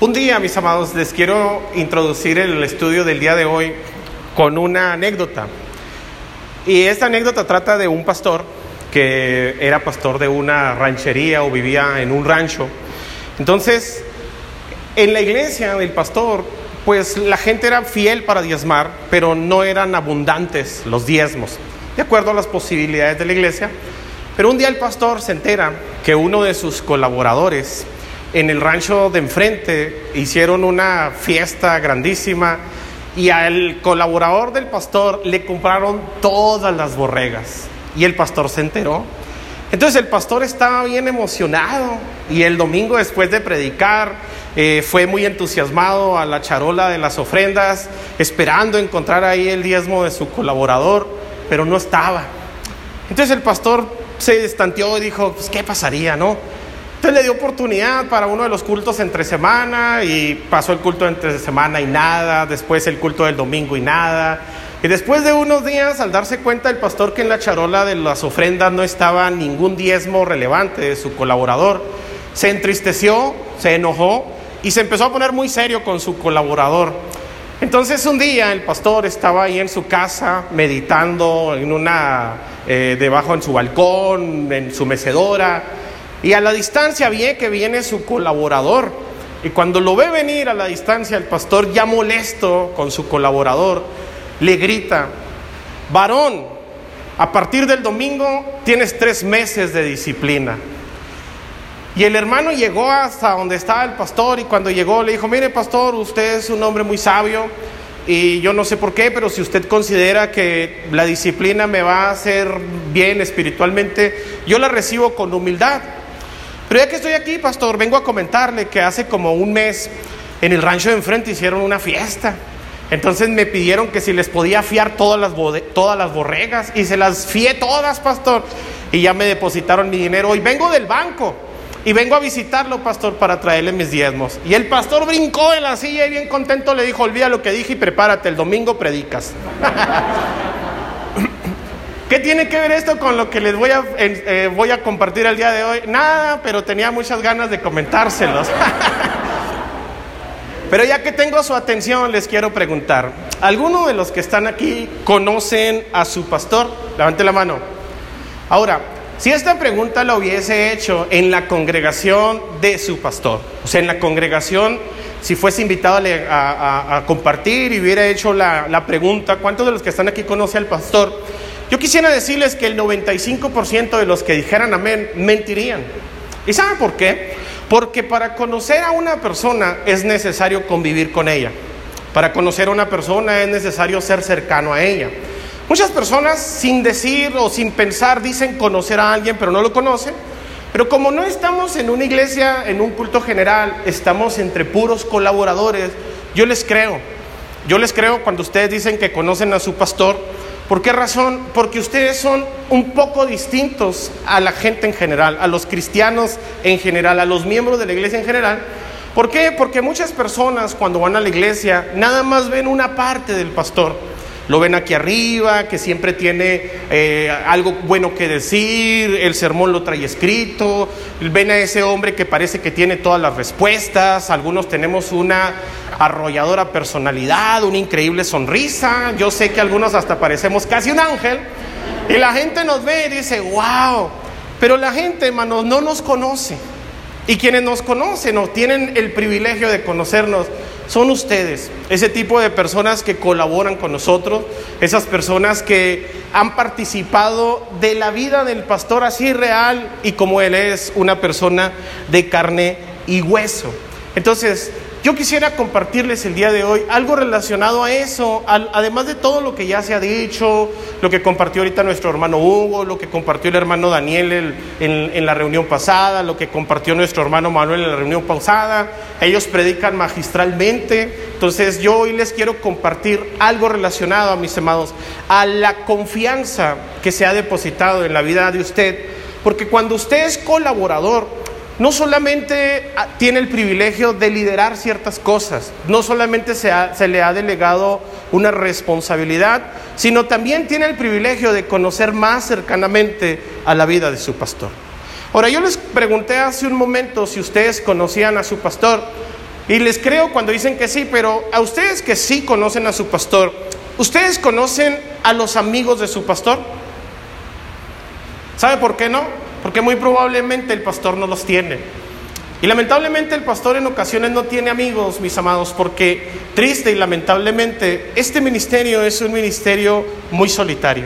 Un día, mis amados, les quiero introducir el estudio del día de hoy con una anécdota. Y esta anécdota trata de un pastor que era pastor de una ranchería o vivía en un rancho. Entonces, en la iglesia del pastor, pues la gente era fiel para diezmar, pero no eran abundantes los diezmos, de acuerdo a las posibilidades de la iglesia. Pero un día el pastor se entera que uno de sus colaboradores en el rancho de enfrente hicieron una fiesta grandísima y al colaborador del pastor le compraron todas las borregas y el pastor se enteró. Entonces el pastor estaba bien emocionado y el domingo después de predicar eh, fue muy entusiasmado a la charola de las ofrendas, esperando encontrar ahí el diezmo de su colaborador, pero no estaba. Entonces el pastor se destanteó y dijo, pues qué pasaría, ¿no? Entonces le dio oportunidad para uno de los cultos entre semana y pasó el culto entre semana y nada, después el culto del domingo y nada. Y después de unos días, al darse cuenta el pastor que en la charola de las ofrendas no estaba ningún diezmo relevante de su colaborador, se entristeció, se enojó y se empezó a poner muy serio con su colaborador. Entonces un día el pastor estaba ahí en su casa meditando en una eh, debajo en su balcón, en su mecedora y a la distancia ve que viene su colaborador. Y cuando lo ve venir a la distancia, el pastor ya molesto con su colaborador, le grita, varón, a partir del domingo tienes tres meses de disciplina. Y el hermano llegó hasta donde estaba el pastor y cuando llegó le dijo, mire pastor, usted es un hombre muy sabio y yo no sé por qué, pero si usted considera que la disciplina me va a hacer bien espiritualmente, yo la recibo con humildad. Pero ya que estoy aquí, pastor, vengo a comentarle que hace como un mes en el rancho de enfrente hicieron una fiesta. Entonces me pidieron que si les podía fiar todas las, todas las borregas y se las fié todas, pastor. Y ya me depositaron mi dinero. Y vengo del banco y vengo a visitarlo, pastor, para traerle mis diezmos. Y el pastor brincó en la silla y bien contento le dijo, olvida lo que dije y prepárate, el domingo predicas. ¿Qué tiene que ver esto con lo que les voy a, eh, voy a compartir el día de hoy? Nada, pero tenía muchas ganas de comentárselos. pero ya que tengo su atención, les quiero preguntar, ¿alguno de los que están aquí conocen a su pastor? Levante la mano. Ahora, si esta pregunta la hubiese hecho en la congregación de su pastor, o sea, en la congregación, si fuese invitado a, compartir y hubiera hecho la, la pregunta, ¿cuántos de los que están aquí conocen al pastor? Yo quisiera decirles que el 95% de los que dijeran amén mentirían. ¿Y saben por qué? Porque para conocer a una persona es necesario convivir con ella. Para conocer a una persona es necesario ser cercano a ella. Muchas personas sin decir o sin pensar dicen conocer a alguien, pero no lo conocen. Pero como no estamos en una iglesia, en un culto general, estamos entre puros colaboradores, yo les creo. Yo les creo cuando ustedes dicen que conocen a su pastor, ¿Por qué razón? Porque ustedes son un poco distintos a la gente en general, a los cristianos en general, a los miembros de la iglesia en general. ¿Por qué? Porque muchas personas cuando van a la iglesia nada más ven una parte del pastor. Lo ven aquí arriba, que siempre tiene eh, algo bueno que decir, el sermón lo trae escrito, ven a ese hombre que parece que tiene todas las respuestas, algunos tenemos una arrolladora personalidad, una increíble sonrisa, yo sé que algunos hasta parecemos casi un ángel, y la gente nos ve y dice, wow, pero la gente, hermanos, no nos conoce. Y quienes nos conocen o tienen el privilegio de conocernos son ustedes, ese tipo de personas que colaboran con nosotros, esas personas que han participado de la vida del pastor así real y como él es una persona de carne y hueso. Entonces, yo quisiera compartirles el día de hoy algo relacionado a eso, además de todo lo que ya se ha dicho, lo que compartió ahorita nuestro hermano Hugo, lo que compartió el hermano Daniel en, la reunión pasada, lo que compartió nuestro hermano Manuel en la reunión pasada. Ellos predican magistralmente. Entonces yo hoy les quiero compartir algo relacionado, a mis amados, a la confianza que se ha depositado en la vida de usted. Porque cuando usted es colaborador, no solamente ah, tiene el privilegio de liderar ciertas cosas, no solamente se, le ha delegado una responsabilidad, sino también tiene el privilegio de conocer más cercanamente a la vida de su pastor. Ahora, yo les pregunté hace un momento si ustedes conocían a su pastor, Y les creo cuando dicen que sí, pero a ustedes que sí conocen a su pastor, ¿ustedes conocen a los amigos de su pastor? ¿Sabe por qué no? Porque muy probablemente el pastor no los tiene. Y lamentablemente el pastor en ocasiones no tiene amigos, mis amados, porque triste y lamentablemente este ministerio es un ministerio muy solitario.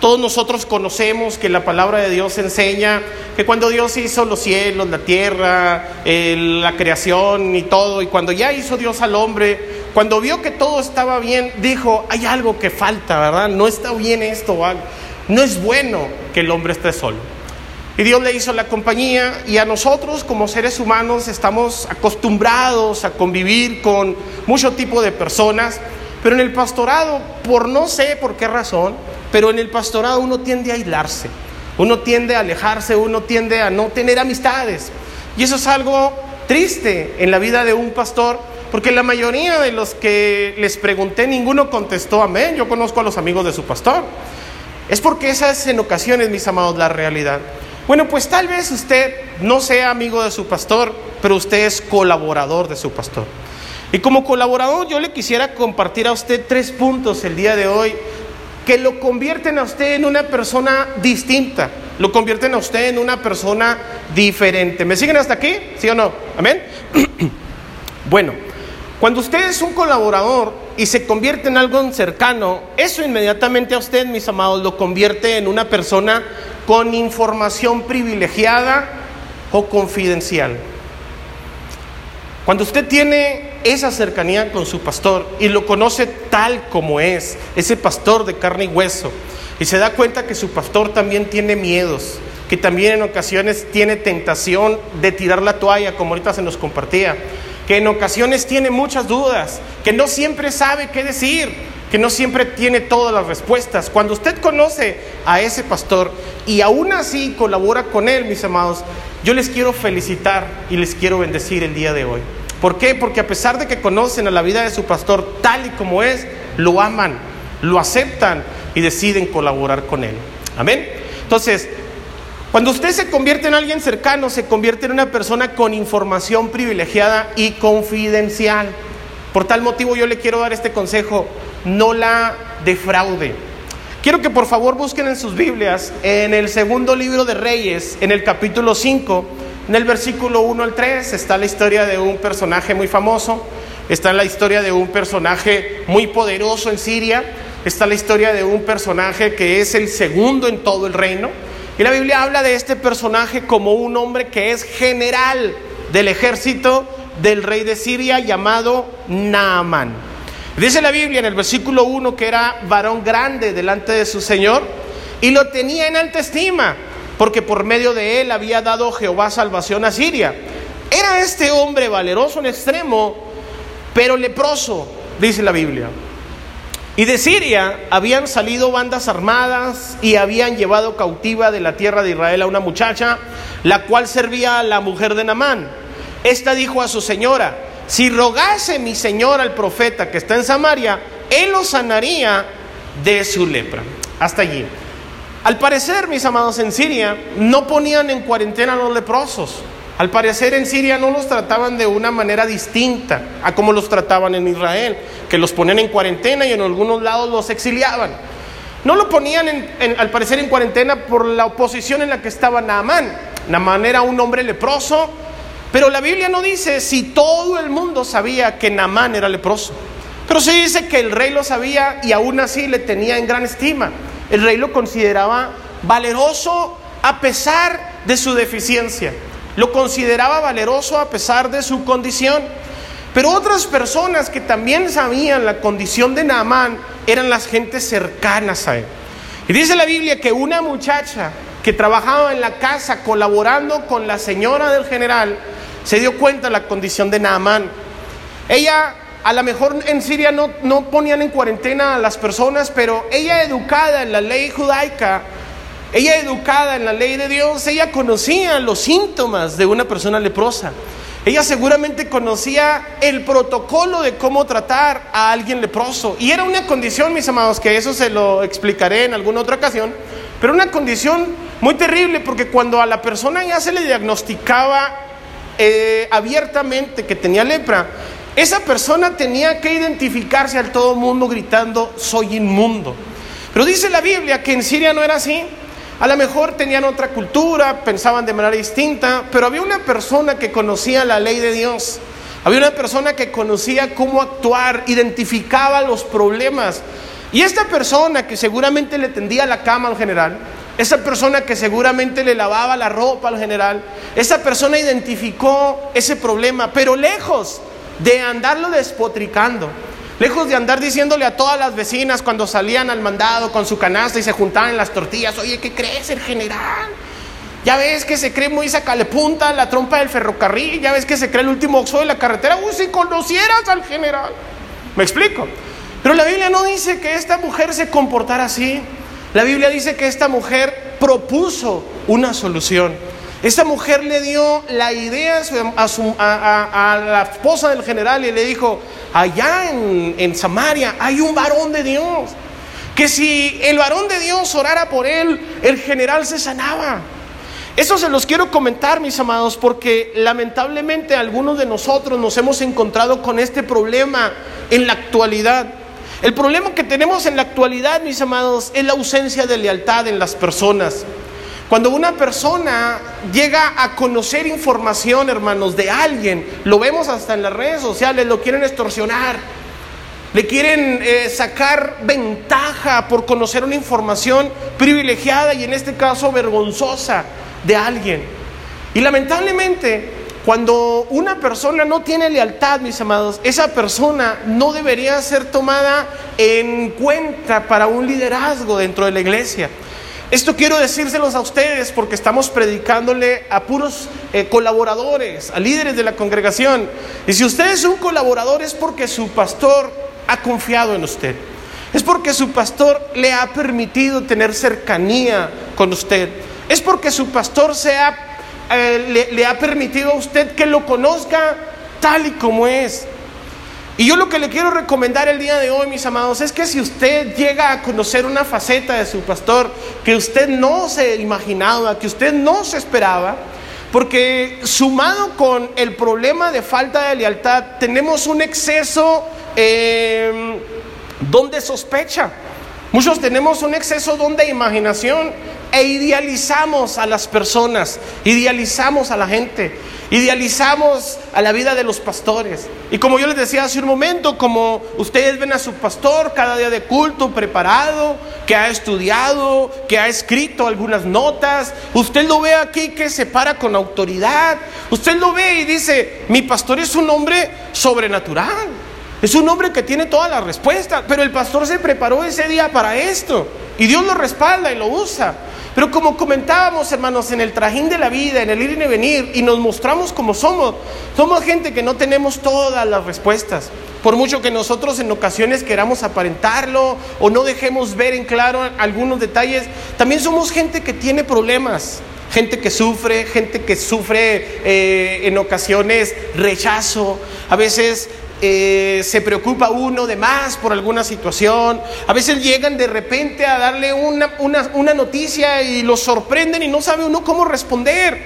Todos nosotros conocemos que la palabra de Dios enseña que cuando Dios hizo los cielos, la tierra, la creación y todo, y cuando ya hizo Dios al hombre, cuando vio que todo estaba bien, dijo, hay algo que falta, ¿verdad? No está bien esto, no es bueno que el hombre esté solo. Y Dios le hizo la compañía y a nosotros como seres humanos estamos acostumbrados a convivir con mucho tipo de personas, pero en el pastorado, por no sé por qué razón, pero en el pastorado uno tiende a aislarse, uno tiende a alejarse, uno tiende a no tener amistades. Y eso es algo triste en la vida de un pastor, porque la mayoría de los que les pregunté, ninguno contestó amén. Yo conozco a los amigos de su pastor. Es porque esa es en ocasiones, mis amados, la realidad. Bueno, pues tal vez usted no sea amigo de su pastor, pero usted es colaborador de su pastor. Y como colaborador yo le quisiera compartir a usted tres puntos el día de hoy que lo convierten a usted en una persona distinta, lo convierten a usted en una persona diferente. ¿Me siguen hasta aquí? ¿Sí o no? Amén. bueno, cuando usted es un colaborador y se convierte en algo cercano, eso inmediatamente a usted, mis amados, lo convierte en una persona con información privilegiada o confidencial. Cuando usted tiene esa cercanía con su pastor y lo conoce tal como es, ese pastor de carne y hueso, y se da cuenta que su pastor también tiene miedos, que también en ocasiones tiene tentación de tirar la toalla, como ahorita se nos compartía, que en ocasiones tiene muchas dudas, que no siempre sabe qué decir, que no siempre tiene todas las respuestas. Cuando usted conoce a ese pastor y aún así colabora con él, mis amados, yo les quiero felicitar y les quiero bendecir el día de hoy. ¿Por qué? Porque a pesar de que conocen a la vida de su pastor tal y como es, lo aman, lo aceptan y deciden colaborar con él. Amén. Entonces, cuando usted se convierte en alguien cercano, se convierte en una persona con información privilegiada y confidencial. Por tal motivo yo le quiero dar este consejo no la defraude. Quiero que por favor busquen en sus Biblias, en el segundo libro de Reyes, en el capítulo 5, en el versículo 1 al 3, está la historia de un personaje muy famoso, está la historia de un personaje muy poderoso en Siria, está la historia de un personaje que es el segundo en todo el reino. Y la Biblia habla de este personaje como un hombre que es general del ejército del rey de Siria llamado Naamán. Dice la Biblia en el versículo 1 que era varón grande delante de su Señor y lo tenía en alta estima, porque por medio de él había dado Jehová salvación a Siria. Era este hombre valeroso en extremo, pero leproso, dice la Biblia. Y de Siria habían salido bandas armadas y habían llevado cautiva de la tierra de Israel a una muchacha, la cual servía a la mujer de Namán. Esta dijo a su señora, si rogase mi Señor al profeta que está en Samaria, él lo sanaría de su lepra. Hasta allí. Al parecer, mis amados, en Siria no ponían en cuarentena a los leprosos. Al parecer en Siria no los trataban de una manera distinta a como los trataban en Israel, que los ponían en cuarentena y en algunos lados los exiliaban. No lo ponían, al parecer, en cuarentena por la oposición en la que estaba Naamán. Naamán era un hombre leproso pero la Biblia no dice si todo el mundo sabía que Namán era leproso. Pero sí dice que el rey lo sabía y aún así le tenía en gran estima. El rey lo consideraba valeroso a pesar de su deficiencia. Lo consideraba valeroso a pesar de su condición. Pero otras personas que también sabían la condición de Naamán eran las gentes cercanas a él. Y dice la Biblia que una muchacha que trabajaba en la casa colaborando con la señora del general, se dio cuenta de la condición de Naamán. Ella, a lo mejor en Siria no, no ponían en cuarentena a las personas, pero ella educada en la ley judaica, ella educada en la ley de Dios, ella conocía los síntomas de una persona leprosa. Ella seguramente conocía el protocolo de cómo tratar a alguien leproso. Y era una condición, mis amados, que eso se lo explicaré en alguna otra ocasión, pero una condición muy terrible porque cuando a la persona ya se le diagnosticaba eh, abiertamente que tenía lepra, esa persona tenía que identificarse al todo mundo gritando, soy inmundo. Pero dice la Biblia que en Siria no era así. A lo mejor tenían otra cultura, pensaban de manera distinta, pero había una persona que conocía la ley de Dios. Había una persona que conocía cómo actuar, identificaba los problemas. Y esta persona que seguramente le tendía la cama al general, esa persona que seguramente le lavaba la ropa al general, esa persona identificó ese problema, pero lejos de andarlo despotricando, lejos de andar diciéndole a todas las vecinas cuando salían al mandado con su canasta y se juntaban las tortillas, oye, ¿qué crees el general? Ya ves que se cree muy sacalepunta la trompa del ferrocarril, ya ves que se cree el último oxo de la carretera, uy, si conocieras al general. ¿Me explico? Pero la Biblia no dice que esta mujer se comportara así. La Biblia dice que esta mujer propuso una solución. Esta mujer le dio la idea a, la esposa del general y le dijo, allá en, en Samaria hay un varón de Dios, que si el varón de Dios orara por él, el general se sanaba. Eso se los quiero comentar, mis amados, porque lamentablemente algunos de nosotros nos hemos encontrado con este problema en la actualidad. El problema que tenemos en la actualidad, mis amados, es la ausencia de lealtad en las personas. Cuando una persona llega a conocer información, hermanos, de alguien, lo vemos hasta en las redes sociales, lo quieren extorsionar, le quieren eh, sacar ventaja por conocer una información privilegiada y en este caso vergonzosa de alguien. Y lamentablemente cuando una persona no tiene lealtad, mis amados, esa persona no debería ser tomada en cuenta para un liderazgo dentro de la iglesia. Esto quiero decírselos a ustedes porque estamos predicándole a puros eh, colaboradores, a líderes de la congregación. Y si usted es un colaborador es porque su pastor ha confiado en usted. Es porque su pastor le ha permitido tener cercanía con usted. Es porque su pastor eh, le, ha permitido a usted que lo conozca tal y como es. Y yo lo que le quiero recomendar el día de hoy, mis amados, es que si usted llega a conocer una faceta de su pastor que usted no se imaginaba, que usted no se esperaba, porque sumado con el problema de falta de lealtad, tenemos un exceso eh, donde sospecha. Muchos tenemos un exceso donde imaginación e idealizamos a las personas, idealizamos a la gente, idealizamos a la vida de los pastores. Y como yo les decía hace un momento, como ustedes ven a su pastor cada día de culto preparado, que ha estudiado, que ha escrito algunas notas, usted lo ve aquí que se para con autoridad, usted lo ve y dice, mi pastor es un hombre sobrenatural. Es un hombre que tiene todas las respuestas, pero el pastor se preparó ese día para esto y Dios lo respalda y lo usa. Pero como comentábamos, hermanos, en el trajín de la vida, en el ir y venir, y nos mostramos como somos, somos gente que no tenemos todas las respuestas. Por mucho que nosotros en ocasiones queramos aparentarlo o no dejemos ver en claro algunos detalles, también somos gente que tiene problemas, gente que sufre, gente que sufre eh, en ocasiones rechazo, a veces eh, se preocupa uno de más por alguna situación, a veces llegan de repente a darle una, una, noticia y lo sorprenden y no sabe uno cómo responder.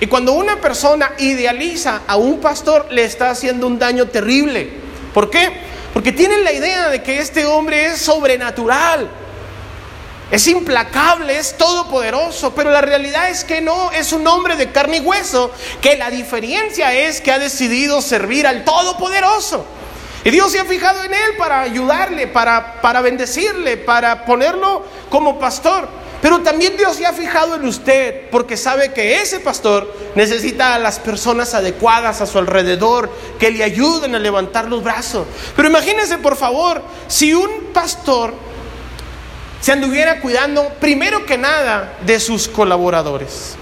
Y cuando una persona idealiza a un pastor, le está haciendo un daño terrible. ¿Por qué? Porque tienen la idea de que este hombre es sobrenatural, es implacable, es todopoderoso, pero la realidad es que no, es un hombre de carne y hueso, que la diferencia es que ha decidido servir al todopoderoso. Y Dios se ha fijado en él para ayudarle, para, para bendecirle, para ponerlo como pastor. Pero también Dios se ha fijado en usted porque sabe que ese pastor necesita a las personas adecuadas a su alrededor que le ayuden a levantar los brazos. Pero imagínense por favor, si un pastor se anduviera cuidando primero que nada de sus colaboradores.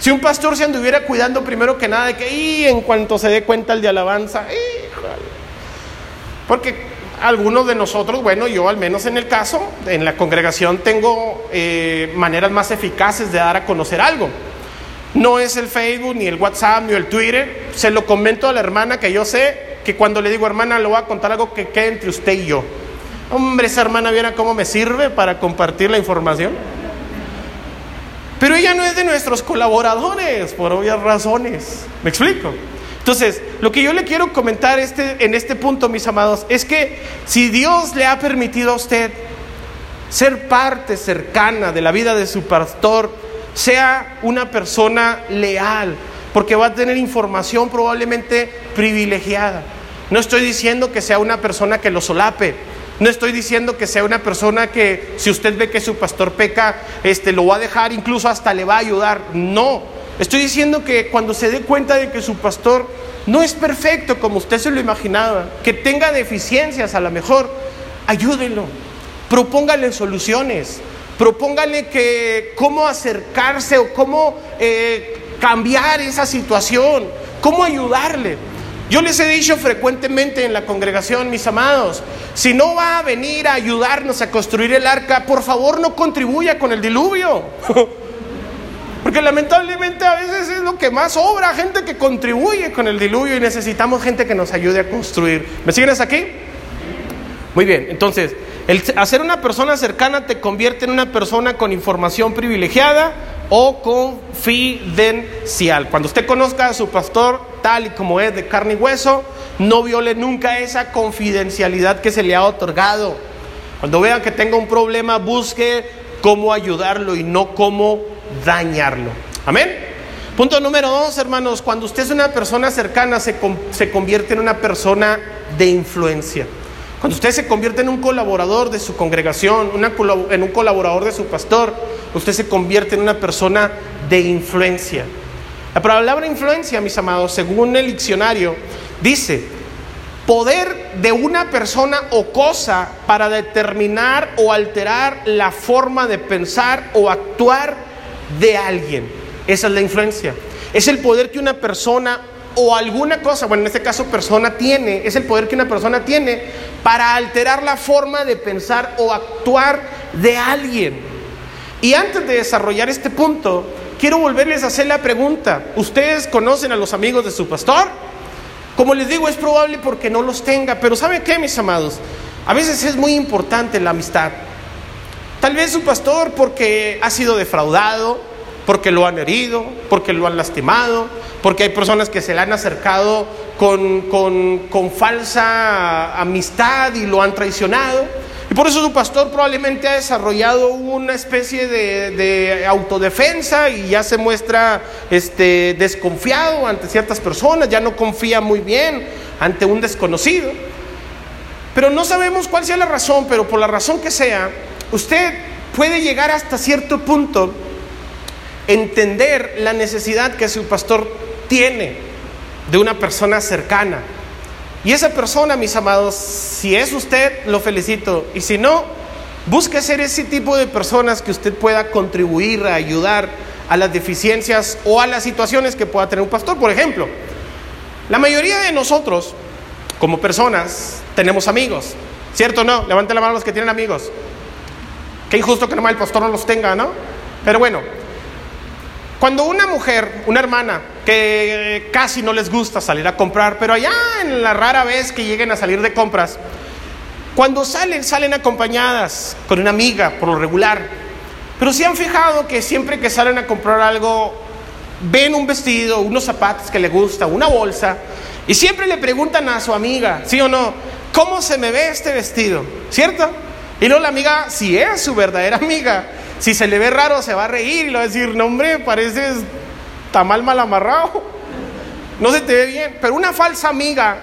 Si un pastor se anduviera cuidando primero que nada de que y en cuanto se dé cuenta el de alabanza, porque algunos de nosotros, bueno, yo al menos en el caso, en la congregación tengo eh, maneras más eficaces de dar a conocer algo. No es el Facebook, ni el WhatsApp, ni el Twitter. Se lo comento a la hermana que yo sé que cuando le digo hermana, le voy a contar algo que quede entre usted y yo. Hombre, esa hermana viera cómo me sirve para compartir la información. pero ella no es de nuestros colaboradores, por obvias razones. ¿Me explico? Entonces, lo que yo le quiero comentar este, en este punto, mis amados, es que si Dios le ha permitido a usted ser parte cercana de la vida de su pastor, sea una persona leal, porque va a tener información probablemente privilegiada. No estoy diciendo que sea una persona que lo solape, no estoy diciendo que sea una persona que si usted ve que su pastor peca, este lo va a dejar, incluso hasta le va a ayudar. No, estoy diciendo que cuando se dé cuenta de que su pastor no es perfecto como usted se lo imaginaba, que tenga deficiencias a lo mejor, ayúdenlo, propóngale soluciones, propóngale que cómo acercarse o cómo eh, cambiar esa situación, cómo ayudarle. Yo les he dicho frecuentemente en la congregación, mis amados, si no va a venir a ayudarnos a construir el arca, por favor no contribuya con el diluvio. Porque lamentablemente a veces es lo que más sobra, gente que contribuye con el diluvio y necesitamos gente que nos ayude a construir. ¿Me siguen hasta aquí? Muy bien, entonces, el hacer una persona cercana te convierte en una persona con información privilegiada o confidencial. Cuando usted conozca a su pastor y como es de carne y hueso, no viole nunca esa confidencialidad que se le ha otorgado. Cuando vea que tenga un problema, busque cómo ayudarlo y no cómo dañarlo. Amén. Punto número dos, hermanos, cuando usted es una persona cercana, se, se convierte en una persona de influencia. Cuando usted se convierte en un colaborador de su congregación, en un colaborador de su pastor, usted se convierte en una persona de influencia. La palabra influencia, mis amados, según el diccionario, dice poder de una persona o cosa para determinar o alterar la forma de pensar o actuar de alguien. Esa es la influencia. Es el poder que una persona o alguna cosa, bueno, en este caso persona tiene, es el poder que una persona tiene para alterar la forma de pensar o actuar de alguien. Y antes de desarrollar este punto, quiero volverles a hacer la pregunta. ¿Ustedes conocen a los amigos de su pastor? Como les digo, es probable porque no los tenga, pero ¿saben qué, mis amados? A veces es muy importante la amistad. Tal vez su pastor porque ha sido defraudado, porque lo han herido, porque lo han lastimado, porque hay personas que se le han acercado con, con, falsa amistad y lo han traicionado. Por eso su pastor probablemente ha desarrollado una especie de, autodefensa y ya se muestra este, desconfiado ante ciertas personas, ya no confía muy bien ante un desconocido. Pero no sabemos cuál sea la razón, pero por la razón que sea, usted puede llegar hasta cierto punto entender la necesidad que su pastor tiene de una persona cercana. Y esa persona, mis amados, si es usted, lo felicito. Y si no, busque ser ese tipo de personas que usted pueda contribuir a ayudar a las deficiencias o a las situaciones que pueda tener un pastor. Por ejemplo, la mayoría de nosotros, como personas, tenemos amigos. ¿Cierto no? Levanten la mano los que tienen amigos. Qué injusto que nomás el pastor no los tenga, ¿no? Pero bueno, cuando una mujer, una hermana, que casi no les gusta salir a comprar, pero allá en la rara vez que lleguen a salir de compras, cuando salen, salen acompañadas con una amiga, por lo regular. Pero si han fijado que siempre que salen a comprar algo, ven un vestido, unos zapatos que le gusta, una bolsa, y siempre le preguntan a su amiga, ¿sí o no? ¿Cómo se me ve este vestido? ¿Cierto? Y no la amiga, si es su verdadera amiga, si se le ve raro, se va a reír y le va a decir, no hombre, pareces tamal mal amarrado. No se te ve bien. Pero una falsa amiga,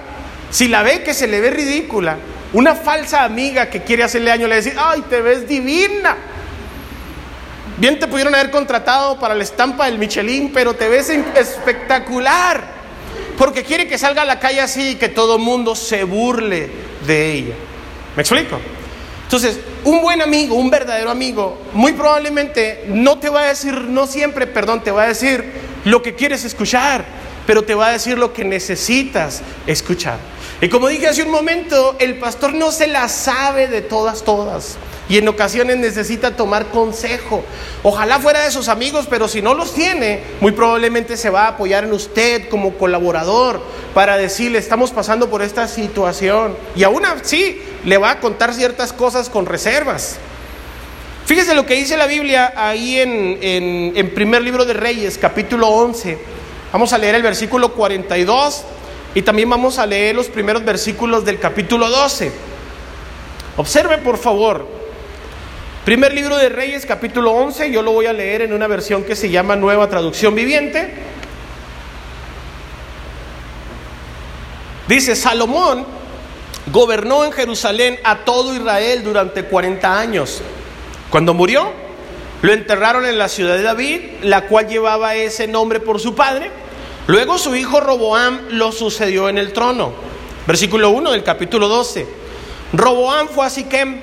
si la ve que se le ve ridícula, una falsa amiga que quiere hacerle daño, le dice, ay, te ves divina. Bien te pudieron haber contratado para la estampa del Michelin, pero te ves espectacular. Porque quiere que salga a la calle así y que todo mundo se burle de ella. ¿Me explico? Entonces, un buen amigo, un verdadero amigo, muy probablemente no te va a decir, no siempre, perdón, te va a decir lo que quieres escuchar, pero te va a decir lo que necesitas escuchar. Y como dije hace un momento, el pastor no se la sabe de todas, todas. Y en ocasiones necesita tomar consejo. Ojalá fuera de sus amigos, pero si no los tiene, muy probablemente se va a apoyar en usted como colaborador para decirle, estamos pasando por esta situación. Y aún así le va a contar ciertas cosas con reservas. Fíjese lo que dice la Biblia ahí en, en, primer libro de Reyes, capítulo 11. Vamos a leer el versículo 42 y también vamos a leer los primeros versículos del capítulo 12. Observe por favor. Primer libro de Reyes, capítulo 11, yo lo voy a leer en una versión que se llama Nueva Traducción Viviente. Dice, Salomón gobernó en Jerusalén a todo Israel durante 40 años. Cuando murió, lo enterraron en la ciudad de David, la cual llevaba ese nombre por su padre. Luego su hijo Roboam lo sucedió en el trono. Versículo 1 del capítulo 12. Roboam fue a Siquem,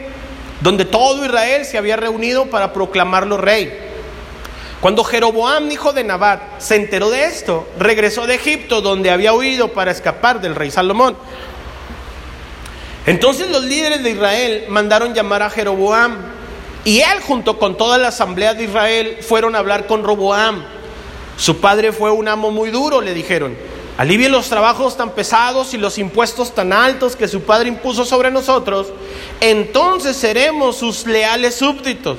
donde todo Israel se había reunido para proclamarlo rey. Cuando Jeroboam, hijo de Nabat, se enteró de esto, regresó de Egipto, donde había huido para escapar del rey Salomón. Entonces los líderes de Israel mandaron llamar a Jeroboam y él junto con toda la asamblea de Israel fueron a hablar con Roboam. Su padre fue un amo muy duro, le dijeron. Alivie los trabajos tan pesados y los impuestos tan altos que su padre impuso sobre nosotros, entonces seremos sus leales súbditos.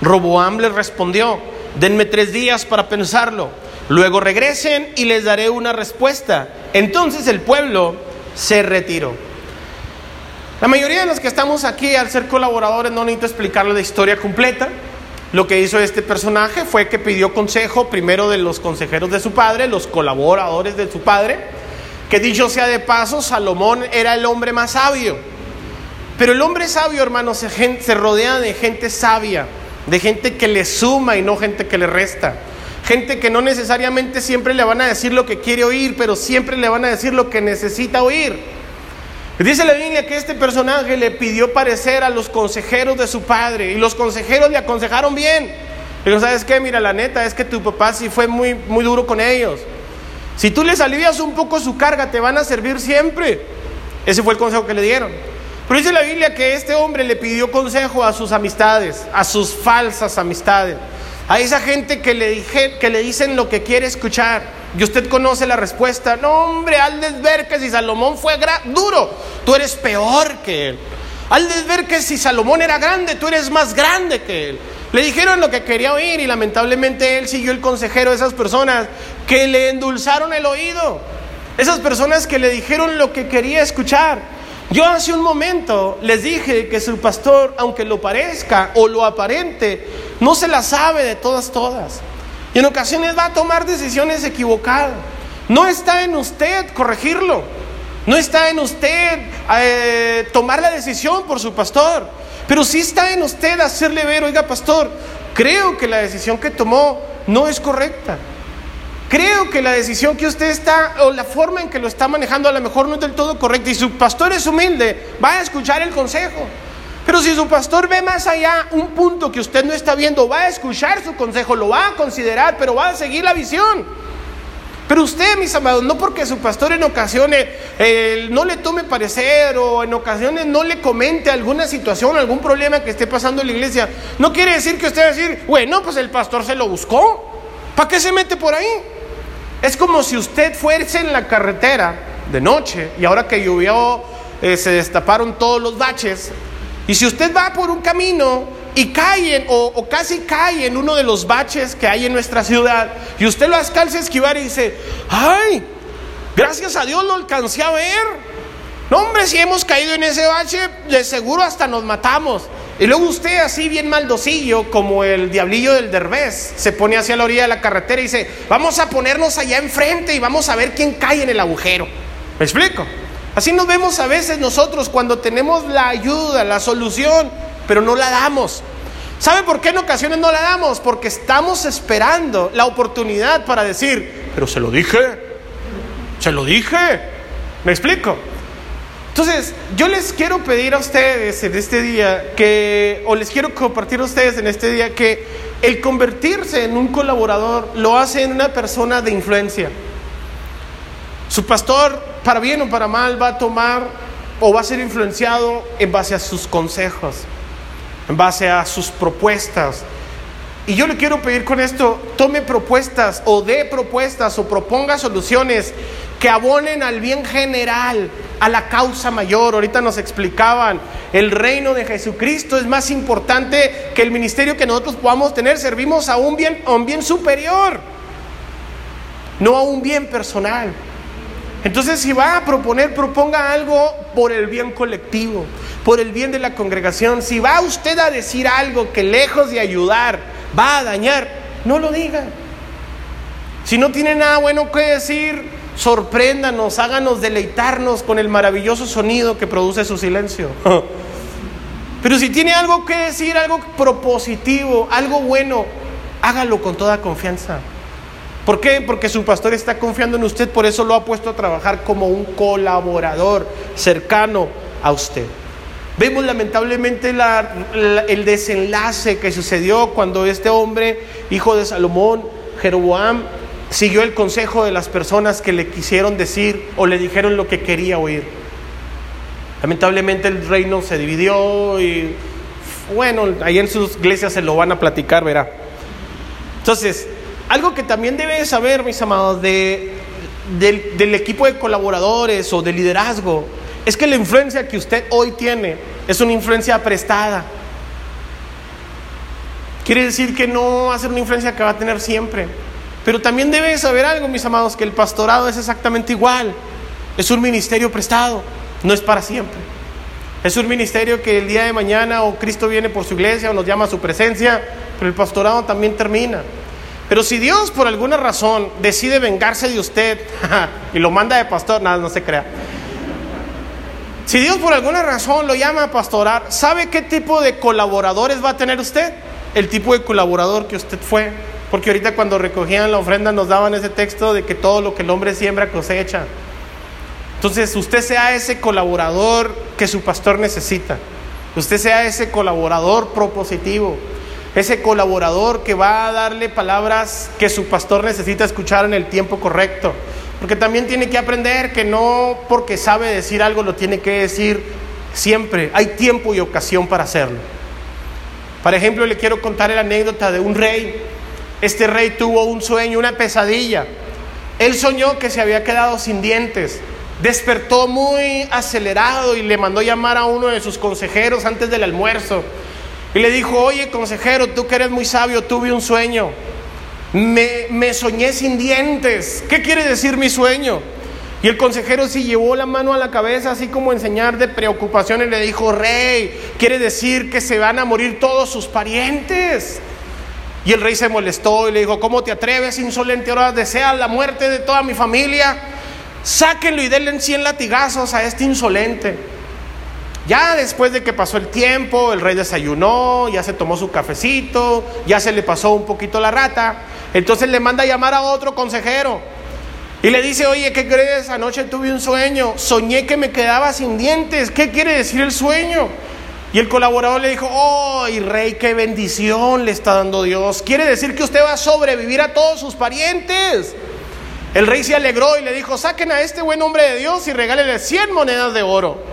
Roboam les respondió, denme tres días para pensarlo, luego regresen y les daré una respuesta. Entonces el pueblo se retiró. La mayoría de los que estamos aquí, al ser colaboradores, no necesito explicarle la historia completa. Lo que hizo este personaje fue que pidió consejo primero de los consejeros de su padre, los colaboradores de su padre, que dicho sea de paso, Salomón era el hombre más sabio. Pero el hombre sabio, hermanos, se, se rodea de gente sabia, de gente que le suma y no gente que le resta. Gente que no necesariamente siempre le van a decir lo que quiere oír, pero siempre le van a decir lo que necesita oír. Dice la Biblia que este personaje le pidió parecer a los consejeros de su padre y los consejeros le aconsejaron bien. Pero ¿sabes qué? Mira, la neta es que tu papá sí fue muy, muy duro con ellos. Si tú les alivias un poco su carga, te van a servir siempre. Ese fue el consejo que le dieron. Pero dice la Biblia que este hombre le pidió consejo a sus amistades, a sus falsas amistades, a esa gente que le, dije, que le dicen lo que quiere escuchar. Y usted conoce la respuesta. No, hombre, Aldes ver que si Salomón fue duro, tú eres peor que él. Aldes ver que si Salomón era grande, tú eres más grande que él. Le dijeron lo que quería oír y lamentablemente él siguió el consejero de esas personas que le endulzaron el oído. Esas personas que le dijeron lo que quería escuchar. Yo hace un momento les dije que su pastor, aunque lo parezca o lo aparente, no se la sabe de todas, todas. Y en ocasiones va a tomar decisiones equivocadas. No está en usted corregirlo. No está en usted eh, tomar la decisión por su pastor. Pero sí está en usted hacerle ver, oiga pastor, creo que la decisión que tomó no es correcta. Creo que la decisión que usted está, o la forma en que lo está manejando, a lo mejor no es del todo correcta. Y su pastor es humilde, va a escuchar el consejo. Pero si su pastor ve más allá un punto que usted no está viendo, va a escuchar su consejo, lo va a considerar, pero va a seguir la visión. Pero usted, mis amados, no porque su pastor en ocasiones eh, no le tome parecer o en ocasiones no le comente alguna situación, algún problema que esté pasando en la iglesia, no quiere decir que usted va a decir, bueno, pues el pastor se lo buscó. ¿Para qué se mete por ahí? Es como si usted fuese en la carretera de noche y ahora que llovió eh, se destaparon todos los baches y si usted va por un camino y cae o, casi cae en uno de los baches que hay en nuestra ciudad y usted lo alcanza a esquivar y dice, ay, gracias a Dios lo alcancé a ver. No, hombre, si hemos caído en ese bache, de seguro hasta nos matamos. Y luego usted así bien maldocillo, como el diablillo del derbez, se pone hacia la orilla de la carretera y dice, vamos a ponernos allá enfrente y vamos a ver quién cae en el agujero. ¿Me explico? Así nos vemos a veces nosotros cuando tenemos la ayuda, la solución, pero no la damos. ¿Sabe por qué en ocasiones no la damos? Porque estamos esperando la oportunidad para decir, pero se lo dije, se lo dije. ¿Me explico? Entonces, yo les quiero pedir a ustedes en este día que, o les quiero compartir a ustedes en este día que el convertirse en un colaborador lo hace en una persona de influencia. Su pastor para bien o para mal, va a tomar o va a ser influenciado en base a sus consejos, en base a sus propuestas. Y yo le quiero pedir con esto, tome propuestas o dé propuestas o proponga soluciones que abonen al bien general, a la causa mayor. Ahorita nos explicaban, el reino de Jesucristo es más importante que el ministerio que nosotros podamos tener. Servimos a un bien, a un bien superior, no a un bien personal. Entonces, si va a proponer, proponga algo por el bien colectivo, por el bien de la congregación. Si va usted a decir algo que lejos de ayudar va a dañar, no lo diga. Si no tiene nada bueno que decir, sorpréndanos, háganos deleitarnos con el maravilloso sonido que produce su silencio. Pero si tiene algo que decir, algo propositivo, algo bueno, hágalo con toda confianza. ¿Por qué? Porque su pastor está confiando en usted, por eso lo ha puesto a trabajar como un colaborador cercano a usted. Vemos lamentablemente el desenlace que sucedió cuando este hombre, hijo de Salomón, Jeroboam, siguió el consejo de las personas que le quisieron decir o le dijeron lo que quería oír. Lamentablemente el reino se dividió y bueno, ahí en sus iglesias se lo van a platicar, verá. Entonces, algo que también debe saber, mis amados, de, del, del equipo de colaboradores o de liderazgo, es que la influencia que usted hoy tiene es una influencia prestada. Quiere decir que no va a ser una influencia que va a tener siempre. Pero también debe saber algo, mis amados, que el pastorado es exactamente igual. Es un ministerio prestado, no es para siempre. Es un ministerio que el día de mañana o Cristo viene por su iglesia o nos llama a su presencia, pero el pastorado también termina. Pero si Dios por alguna razón decide vengarse de usted y lo manda de pastor, nada, no se crea. Si Dios por alguna razón lo llama a pastorar, ¿sabe qué tipo de colaboradores va a tener usted? El tipo de colaborador que usted fue. Porque ahorita cuando recogían la ofrenda nos daban ese texto de que todo lo que el hombre siembra cosecha. Entonces usted sea ese colaborador que su pastor necesita. Usted sea ese colaborador propositivo. Ese colaborador que va a darle palabras que su pastor necesita escuchar en el tiempo correcto. Porque también tiene que aprender que no porque sabe decir algo lo tiene que decir siempre. Hay tiempo y ocasión para hacerlo. Por ejemplo, le quiero contar la anécdota de un rey este rey tuvo un sueño, una pesadilla. Él soñó que se había quedado sin dientes. Despertó muy acelerado y le mandó llamar a uno de sus consejeros antes del almuerzo. Y le dijo, oye consejero, tú que eres muy sabio, tuve un sueño. Me, me soñé sin dientes. ¿Qué quiere decir mi sueño? Y el consejero se llevó la mano a la cabeza, así como enseñar de preocupación, y le dijo, rey, quiere decir que se van a morir todos sus parientes. Y el rey se molestó y le dijo, ¿cómo te atreves, insolente? Ahora deseas la muerte de toda mi familia. Sáquenlo y denle 100 latigazos a este insolente. Ya después de que pasó el tiempo, el rey desayunó, ya se tomó su cafecito, ya se le pasó un poquito la rata. Entonces le manda a llamar a otro consejero. Y le dice, oye, ¿qué crees? Anoche tuve un sueño, soñé que me quedaba sin dientes. ¿Qué quiere decir el sueño? Y el colaborador le dijo, oh, rey, qué bendición le está dando Dios. Quiere decir que usted va a sobrevivir a todos sus parientes. El rey se alegró y le dijo, saquen a este buen hombre de Dios y regálenle 100 monedas de oro.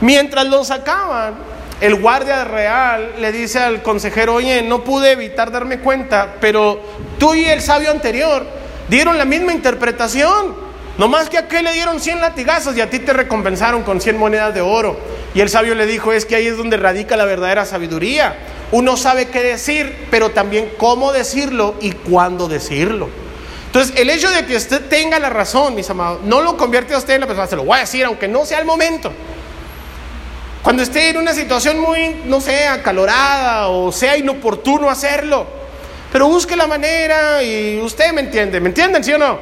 Mientras lo sacaban, el guardia real le dice al consejero, oye, no pude evitar darme cuenta, pero tú y el sabio anterior dieron la misma interpretación. No más que a aquel le dieron 100 latigazos y a ti te recompensaron con 100 monedas de oro. Y el sabio le dijo, es que ahí es donde radica la verdadera sabiduría. Uno sabe qué decir, pero también cómo decirlo y cuándo decirlo. Entonces, el hecho de que usted tenga la razón, mis amados, no lo convierte a usted en la persona, se lo voy a decir, aunque no sea el momento. Cuando esté en una situación muy, no sé, acalorada o sea inoportuno hacerlo, pero busque la manera y usted me entiende, ¿me entienden, sí o no?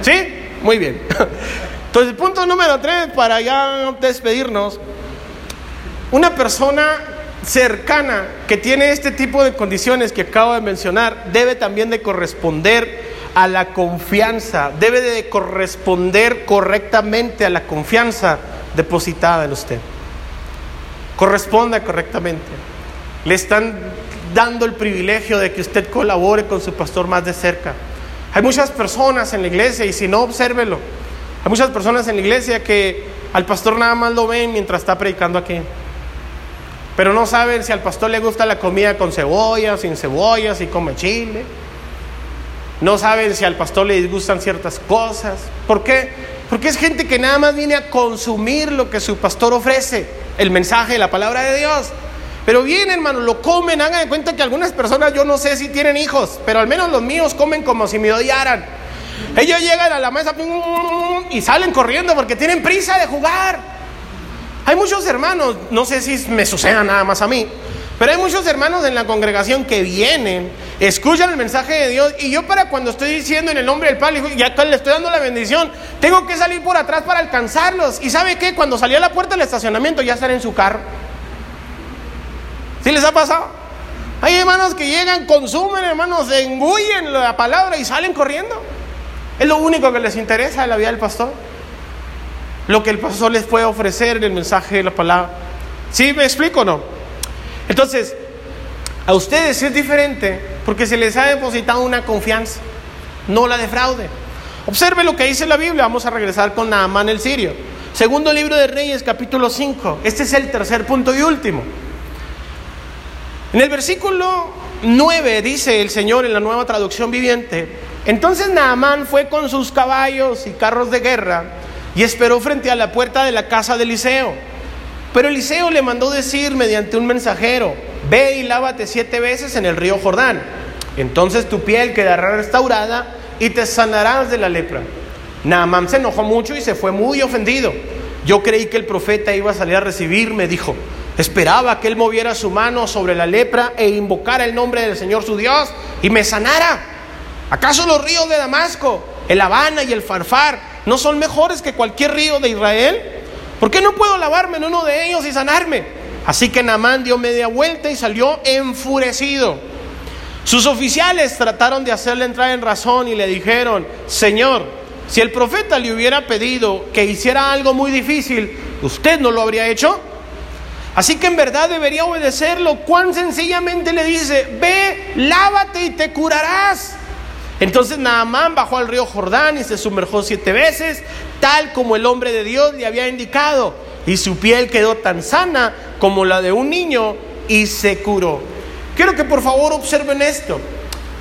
¿Sí? Muy bien. Entonces, el punto número tres, para ya despedirnos, una persona cercana que tiene este tipo de condiciones que acabo de mencionar debe también de corresponder a la confianza, debe de corresponder correctamente a la confianza depositada en usted. Corresponda correctamente. Le están dando el privilegio de que usted colabore con su pastor más de cerca. Hay muchas personas en la iglesia, y si no, obsérvelo. Hay muchas personas en la iglesia que al pastor nada más lo ven mientras está predicando aquí. pero no saben si al pastor le gusta la comida con cebolla, sin cebolla, si come chile. No saben si al pastor le disgustan ciertas cosas. ¿Por qué? Porque es gente que nada más viene a consumir lo que su pastor ofrece, el mensaje, la palabra de Dios. Pero bien, hermano, lo comen. Hagan de cuenta que algunas personas, yo no sé si tienen hijos, pero al menos los míos comen como si me odiaran. Ellos llegan a la mesa y salen corriendo porque tienen prisa de jugar. Hay muchos hermanos, no sé si me suceda nada más a mí, pero hay muchos hermanos en la congregación que vienen, escuchan el mensaje de Dios y yo para cuando estoy diciendo en el nombre del Padre, ya le estoy dando la bendición, tengo que salir por atrás para alcanzarlos. ¿Y sabe qué? Cuando salí a la puerta del estacionamiento ya están en su carro. ¿Sí les ha pasado? Hay hermanos que llegan, consumen, hermanos, engullen la palabra y salen corriendo. Es lo único que les interesa en la vida del pastor. Lo que el pastor les puede ofrecer en el mensaje de la palabra. ¿Sí me explico o no? Entonces, a ustedes es diferente porque se les ha depositado una confianza. No la defraude. Observe lo que dice la Biblia. Vamos a regresar con Naamán el sirio. Segundo libro de Reyes, capítulo 5. Este es el tercer punto y último. En el versículo 9 dice el Señor en la nueva traducción viviente, entonces Naamán fue con sus caballos y carros de guerra y esperó frente a la puerta de la casa de Eliseo. Pero Eliseo le mandó decir mediante un mensajero, ve y lávate siete veces en el río Jordán. Entonces tu piel quedará restaurada y te sanarás de la lepra. Naamán se enojó mucho y se fue muy ofendido. Yo creí que el profeta iba a salir a recibirme, dijo. Esperaba que él moviera su mano sobre la lepra e invocara el nombre del Señor su Dios y me sanara. ¿Acaso los ríos de Damasco, el Habana y el Farfar no son mejores que cualquier río de Israel? ¿Por qué no puedo lavarme en uno de ellos y sanarme? Así que Naamán dio media vuelta y salió enfurecido. Sus oficiales trataron de hacerle entrar en razón y le dijeron, Señor, si el profeta le hubiera pedido que hiciera algo muy difícil, ¿usted no lo habría hecho? Así que en verdad debería obedecerlo. Cuán sencillamente le dice, ve, lávate y te curarás. Entonces Naamán bajó al río Jordán y se sumergió siete veces, tal como el hombre de Dios le había indicado. Y su piel quedó tan sana como la de un niño y se curó. Quiero que por favor observen esto.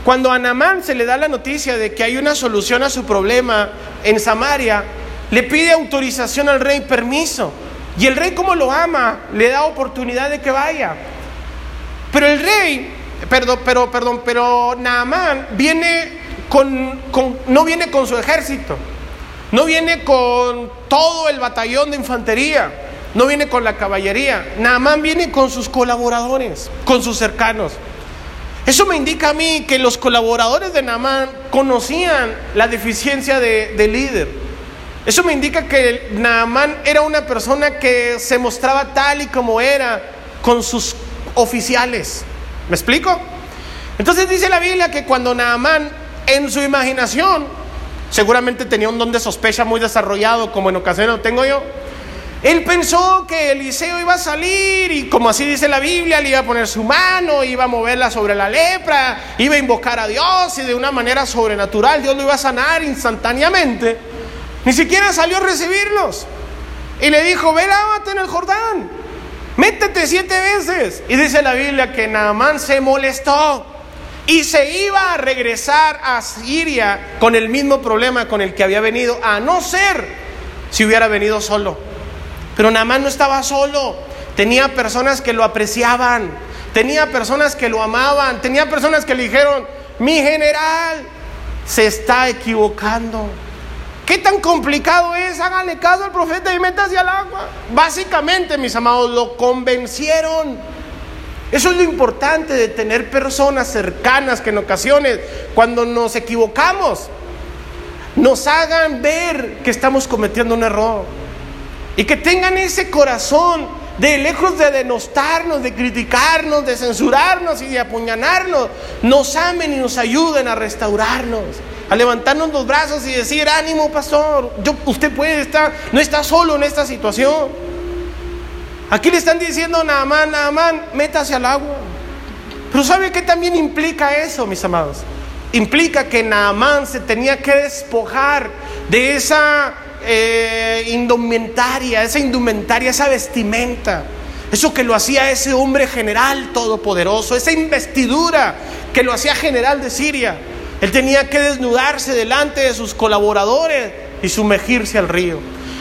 Cuando a Naamán se le da la noticia de que hay una solución a su problema en Samaria, le pide autorización al rey, permiso. Y el rey como lo ama, le da oportunidad de que vaya. Pero el rey, perdón, pero, perdón, pero Naamán viene con, no viene con su ejército, no viene con todo el batallón de infantería, no viene con la caballería. Naamán viene con sus colaboradores, con sus cercanos. Eso me indica a mí que los colaboradores de Naamán conocían la deficiencia de, de líder. Eso me indica que Naamán era una persona que se mostraba tal y como era con sus oficiales. ¿Me explico? Entonces dice la Biblia que cuando Naamán en su imaginación, seguramente tenía un don de sospecha muy desarrollado, como en ocasiones lo tengo yo, él pensó que Eliseo iba a salir y como así dice la Biblia, le iba a poner su mano, iba a moverla sobre la lepra, iba a invocar a Dios y de una manera sobrenatural Dios lo iba a sanar instantáneamente. Ni siquiera salió a recibirlos. Y le dijo, ve, lávate en el Jordán. Métete siete veces. Y dice la Biblia que Naamán se molestó y se iba a regresar a Siria con el mismo problema con el que había venido, a no ser si hubiera venido solo. Pero Naamán no estaba solo, tenía personas que lo apreciaban, tenía personas que lo amaban, tenía personas que le dijeron, mi general se está equivocando. ¿Qué tan complicado es? Háganle caso al profeta y métase al agua. Básicamente, mis amados, lo convencieron. Eso es lo importante de tener personas cercanas que en ocasiones, cuando nos equivocamos, nos hagan ver que estamos cometiendo un error. Y que tengan ese corazón de lejos de denostarnos, de criticarnos, de censurarnos y de apuñalarnos, nos amen y nos ayuden a restaurarnos a levantarnos los brazos y decir, ánimo pastor, usted puede estar, no está solo en esta situación. Aquí le están diciendo, Naamán, Naamán, métase al agua. Pero ¿sabe qué también implica eso, mis amados? Implica que Naamán se tenía que despojar de esa eh, indumentaria, esa indumentaria, esa vestimenta Eso que lo hacía ese hombre general todopoderoso, esa investidura que lo hacía general de Siria. Él tenía que desnudarse delante de sus colaboradores y sumergirse al río.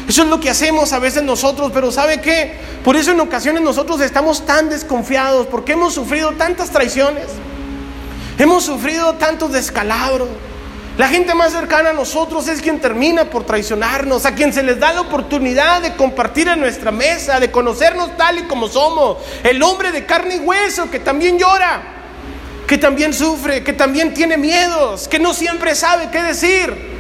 Eso es lo que hacemos a veces nosotros, pero ¿sabe qué? Por eso en ocasiones nosotros estamos tan desconfiados, porque hemos sufrido tantas traiciones, hemos sufrido tantos descalabros. La gente más cercana a nosotros es quien termina por traicionarnos, a quien se les da la oportunidad de compartir en nuestra mesa, de conocernos tal y como somos. El hombre de carne y hueso que también llora, que también sufre, que también tiene miedos, que no siempre sabe qué decir.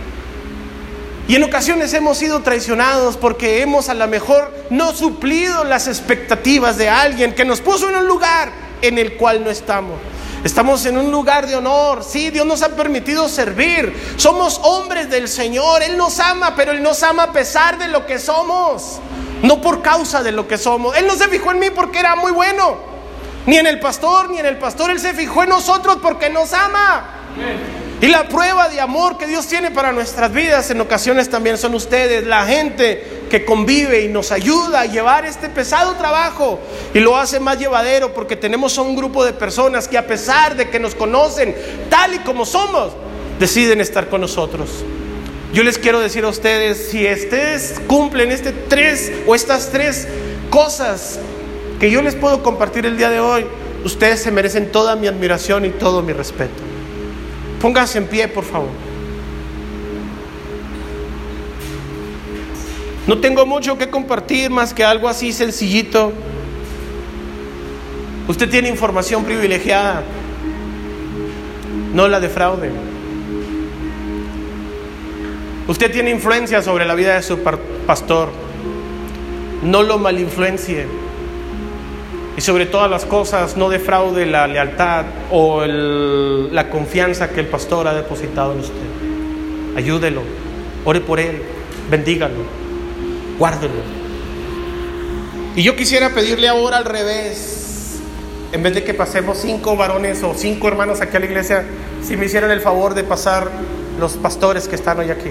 Y en ocasiones hemos sido traicionados porque hemos a lo mejor no suplido las expectativas de alguien que nos puso en un lugar en el cual no estamos. Estamos en un lugar de honor. Sí, Dios nos ha permitido servir. Somos hombres del Señor. Él nos ama, pero Él nos ama a pesar de lo que somos. No por causa de lo que somos. Él no se fijó en mí porque era muy bueno. Ni en el pastor, ni en el pastor. Él se fijó en nosotros porque nos ama. Y la prueba de amor que Dios tiene para nuestras vidas en ocasiones también son ustedes, la gente que convive y nos ayuda a llevar este pesado trabajo y lo hace más llevadero porque tenemos a un grupo de personas que a pesar de que nos conocen tal y como somos, deciden estar con nosotros. Yo les quiero decir a ustedes, si ustedes cumplen este tres o estas tres cosas que yo les puedo compartir el día de hoy, ustedes se merecen toda mi admiración y todo mi respeto. Pónganse en pie, por favor. No tengo mucho que compartir más que algo así sencillito. Usted tiene información privilegiada. No la defraude. Usted tiene influencia sobre la vida de su pastor. No lo malinfluencie. Y sobre todas las cosas, no defraude la lealtad o la confianza que el pastor ha depositado en usted. Ayúdelo, ore por él, bendígalo, guárdelo. Y yo quisiera pedirle ahora al revés, en vez de que pasemos cinco varones o cinco hermanos aquí a la iglesia, si me hicieran el favor de pasar los pastores que están hoy aquí.